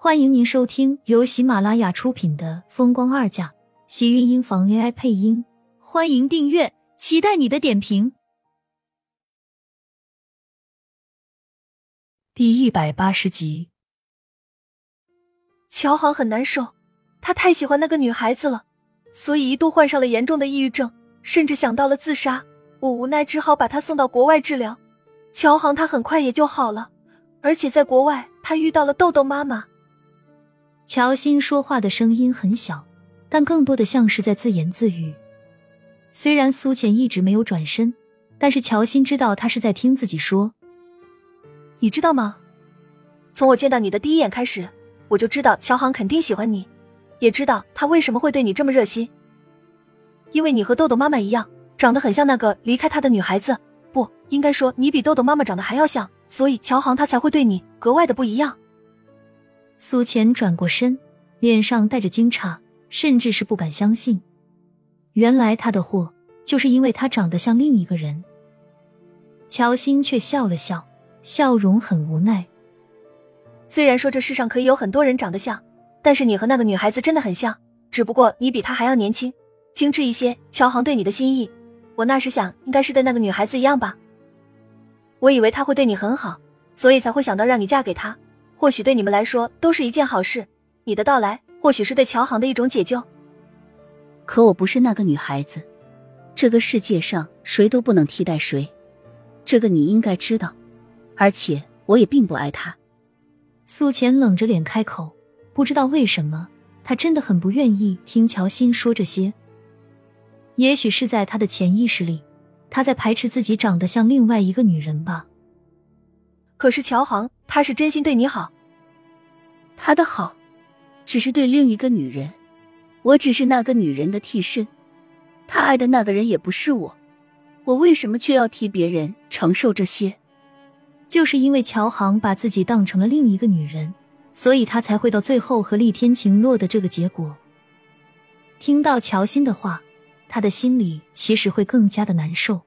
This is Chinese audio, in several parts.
欢迎您收听由喜马拉雅出品的《风光二嫁》，喜运音房 AI 配音。欢迎订阅，期待你的点评。第一百八十集，乔航很难受，他太喜欢那个女孩子了，所以一度患上了严重的抑郁症，甚至想到了自杀。我无奈只好把他送到国外治疗。乔航他很快也就好了，而且在国外他遇到了豆豆妈妈。乔欣说话的声音很小，但更多的像是在自言自语。虽然苏浅一直没有转身，但是乔欣知道他是在听自己说。你知道吗？从我见到你的第一眼开始，我就知道乔航肯定喜欢你，也知道他为什么会对你这么热心。因为你和豆豆妈妈一样，长得很像那个离开他的女孩子。不应该说你比豆豆妈妈长得还要像，所以乔航他才会对你格外的不一样。苏浅转过身，脸上带着惊诧，甚至是不敢相信。原来他的祸就是因为他长得像另一个人。乔欣却笑了笑，笑容很无奈。虽然说这世上可以有很多人长得像，但是你和那个女孩子真的很像，只不过你比她还要年轻、精致一些。乔航对你的心意，我那时想应该是对那个女孩子一样吧。我以为他会对你很好，所以才会想到让你嫁给他。或许对你们来说都是一件好事，你的到来或许是对乔航的一种解救。可我不是那个女孩子，这个世界上谁都不能替代谁，这个你应该知道。而且我也并不爱他。苏浅冷着脸开口，不知道为什么，他真的很不愿意听乔欣说这些。也许是在他的潜意识里，他在排斥自己长得像另外一个女人吧。可是乔航，他是真心对你好。他的好，只是对另一个女人，我只是那个女人的替身。他爱的那个人也不是我，我为什么却要替别人承受这些？就是因为乔航把自己当成了另一个女人，所以他才会到最后和厉天晴落的这个结果。听到乔欣的话，他的心里其实会更加的难受。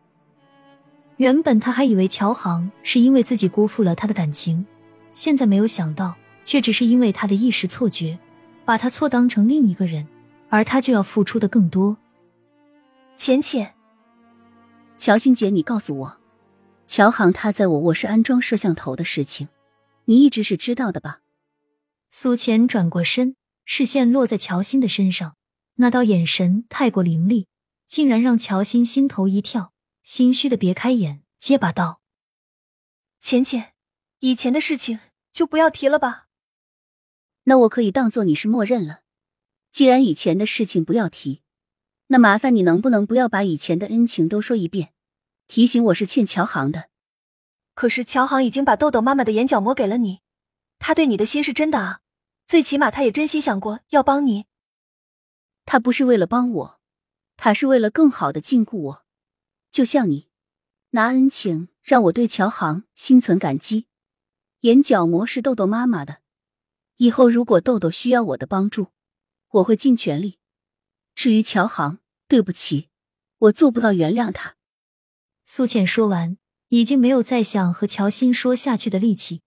原本他还以为乔航是因为自己辜负了他的感情，现在没有想到，却只是因为他的一时错觉，把他错当成另一个人，而他就要付出的更多。浅浅，乔欣姐，你告诉我，乔航他在我卧室安装摄像头的事情，你一直是知道的吧？苏浅转过身，视线落在乔欣的身上，那道眼神太过凌厉，竟然让乔欣心头一跳。心虚的别开眼，结巴道：“浅浅，以前的事情就不要提了吧。那我可以当做你是默认了。既然以前的事情不要提，那麻烦你能不能不要把以前的恩情都说一遍，提醒我是欠乔航的。可是乔航已经把豆豆妈妈的眼角膜给了你，他对你的心是真的啊，最起码他也真心想过要帮你。他不是为了帮我，他是为了更好的禁锢我。”就像你拿恩情让我对乔航心存感激，眼角膜是豆豆妈妈的，以后如果豆豆需要我的帮助，我会尽全力。至于乔航，对不起，我做不到原谅他。苏浅说完，已经没有再想和乔欣说下去的力气，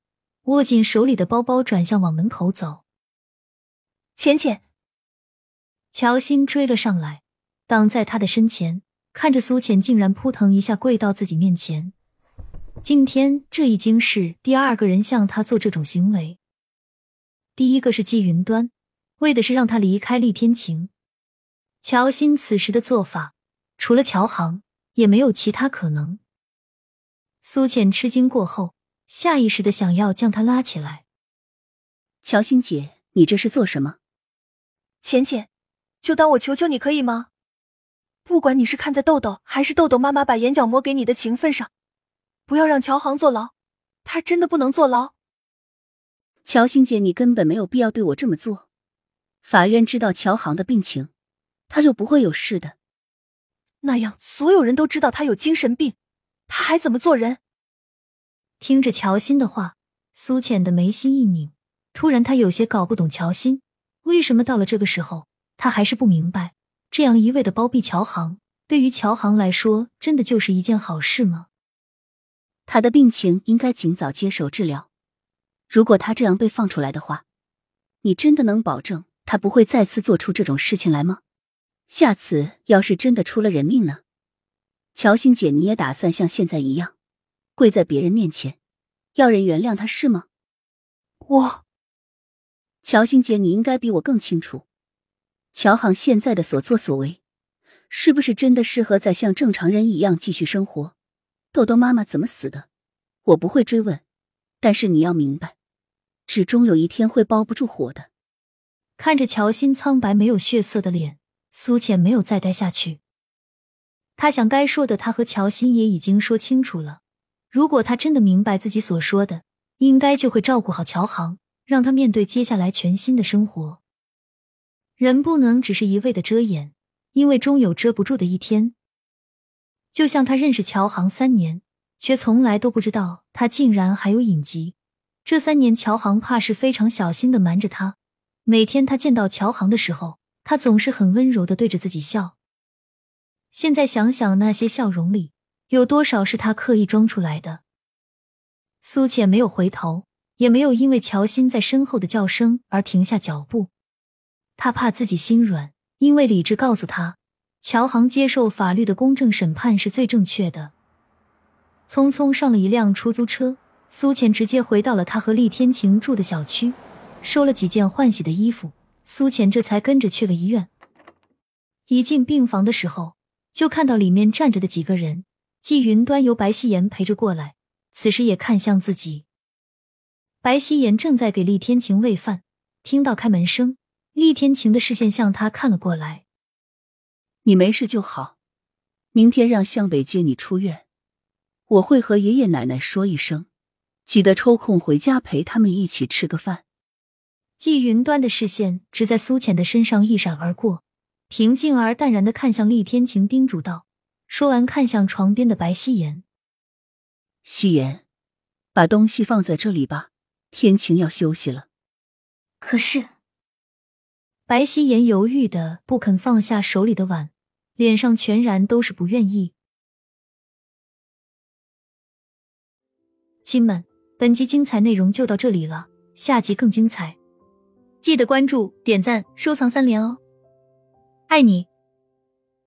握紧手里的包包，转向往门口走。浅浅，乔欣追了上来，挡在他的身前。看着苏浅竟然扑腾一下跪到自己面前，今天这已经是第二个人向他做这种行为。第一个是季云端，为的是让他离开厉天晴。乔欣此时的做法，除了乔航，也没有其他可能。苏浅吃惊过后，下意识的想要将他拉起来。乔欣姐，你这是做什么？浅浅，就当我求求你可以吗？不管你是看在豆豆还是豆豆妈妈把眼角膜给你的情分上，不要让乔航坐牢，他真的不能坐牢。乔欣姐，你根本没有必要对我这么做。法院知道乔航的病情，他就不会有事的。那样所有人都知道他有精神病，他还怎么做人？听着乔欣的话，苏浅的眉心一拧，突然他有些搞不懂乔欣为什么到了这个时候，他还是不明白。这样一味的包庇乔航，对于乔航来说，真的就是一件好事吗？他的病情应该尽早接受治疗。如果他这样被放出来的话，你真的能保证他不会再次做出这种事情来吗？下次要是真的出了人命呢？乔欣姐，你也打算像现在一样，跪在别人面前，要人原谅他是吗？我，乔欣姐，你应该比我更清楚，乔航现在的所作所为，是不是真的适合再像正常人一样继续生活？豆豆妈妈怎么死的，我不会追问，但是你要明白，纸终有一天会包不住火的。看着乔欣苍白没有血色的脸，苏浅没有再待下去。他想该说的，他和乔欣也已经说清楚了。如果他真的明白自己所说的，应该就会照顾好乔航，让他面对接下来全新的生活。人不能只是一味的遮掩，因为终有遮不住的一天。就像他认识乔航三年，却从来都不知道他竟然还有隐疾。这三年，乔航怕是非常小心的瞒着他。每天他见到乔航的时候，他总是很温柔的对着自己笑。现在想想，那些笑容里有多少是他刻意装出来的？苏浅没有回头，也没有因为乔欣在身后的叫声而停下脚步。他怕自己心软，因为理智告诉他，乔航接受法律的公正审判是最正确的。匆匆上了一辆出租车，苏浅直接回到了他和厉天晴住的小区，收了几件换洗的衣服，苏浅这才跟着去了医院。一进病房的时候。就看到里面站着的几个人，季云端由白希言陪着过来，此时也看向自己。白希言正在给厉天晴喂饭，听到开门声，厉天晴的视线向他看了过来。你没事就好，明天让向北接你出院，我会和爷爷奶奶说一声，记得抽空回家陪他们一起吃个饭。季云端的视线只在苏浅的身上一闪而过。平静而淡然的看向厉天晴，叮嘱道：“说完，看向床边的白希言。希言，把东西放在这里吧，天晴要休息了。”可是，白希言犹豫的不肯放下手里的碗，脸上全然都是不愿意。亲们，本集精彩内容就到这里了，下集更精彩，记得关注、点赞、收藏三连哦！爱你。